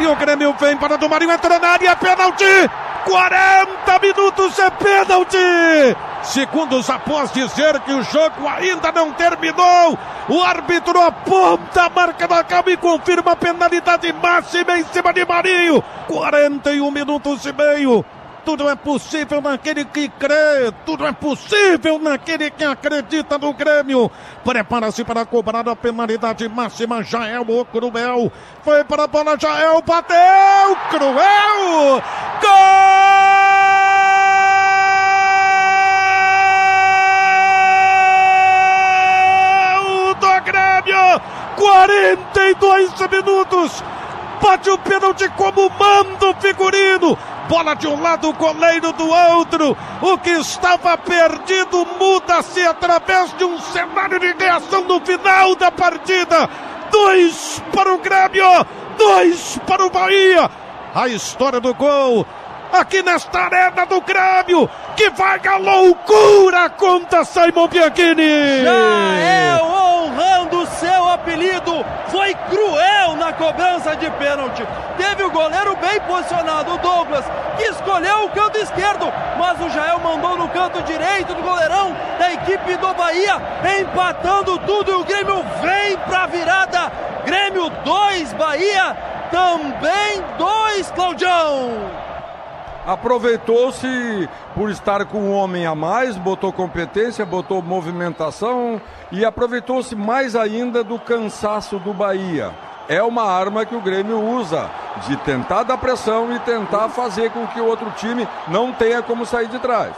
E o Grêmio vem para do Marinho, entrou na área, pênalti! 40 minutos é pênalti! Segundos após dizer que o jogo ainda não terminou, o árbitro aponta a marca da cama e confirma a penalidade máxima em cima de Marinho. 41 minutos e meio. Tudo é possível naquele que crê, tudo é possível naquele que acredita no Grêmio. Prepara-se para cobrar a penalidade máxima. Jael, o Cruel. Foi para a bola, Jael, bateu! Cruel! Gol Grêmio! 42 minutos! Bate o pênalti como manda o figurino. Bola de um lado, goleiro do outro. O que estava perdido muda-se através de um cenário de reação no final da partida. Dois para o Grêmio, dois para o Bahia. A história do gol aqui nesta arena do Grêmio, que vai a loucura, conta Simon Bianchini. Já é honrando seu apelido, foi cruel na cobrança de pênalti. Teve o goleiro bem posicionado, o Douglas, que escolheu o canto esquerdo, mas o Jael mandou no canto direito do goleirão da equipe do Bahia, empatando tudo e o Grêmio vem pra virada. Grêmio 2, Bahia também 2, Claudião aproveitou-se por estar com um homem a mais, botou competência, botou movimentação e aproveitou-se mais ainda do cansaço do Bahia. É uma arma que o Grêmio usa de tentar dar pressão e tentar fazer com que o outro time não tenha como sair de trás.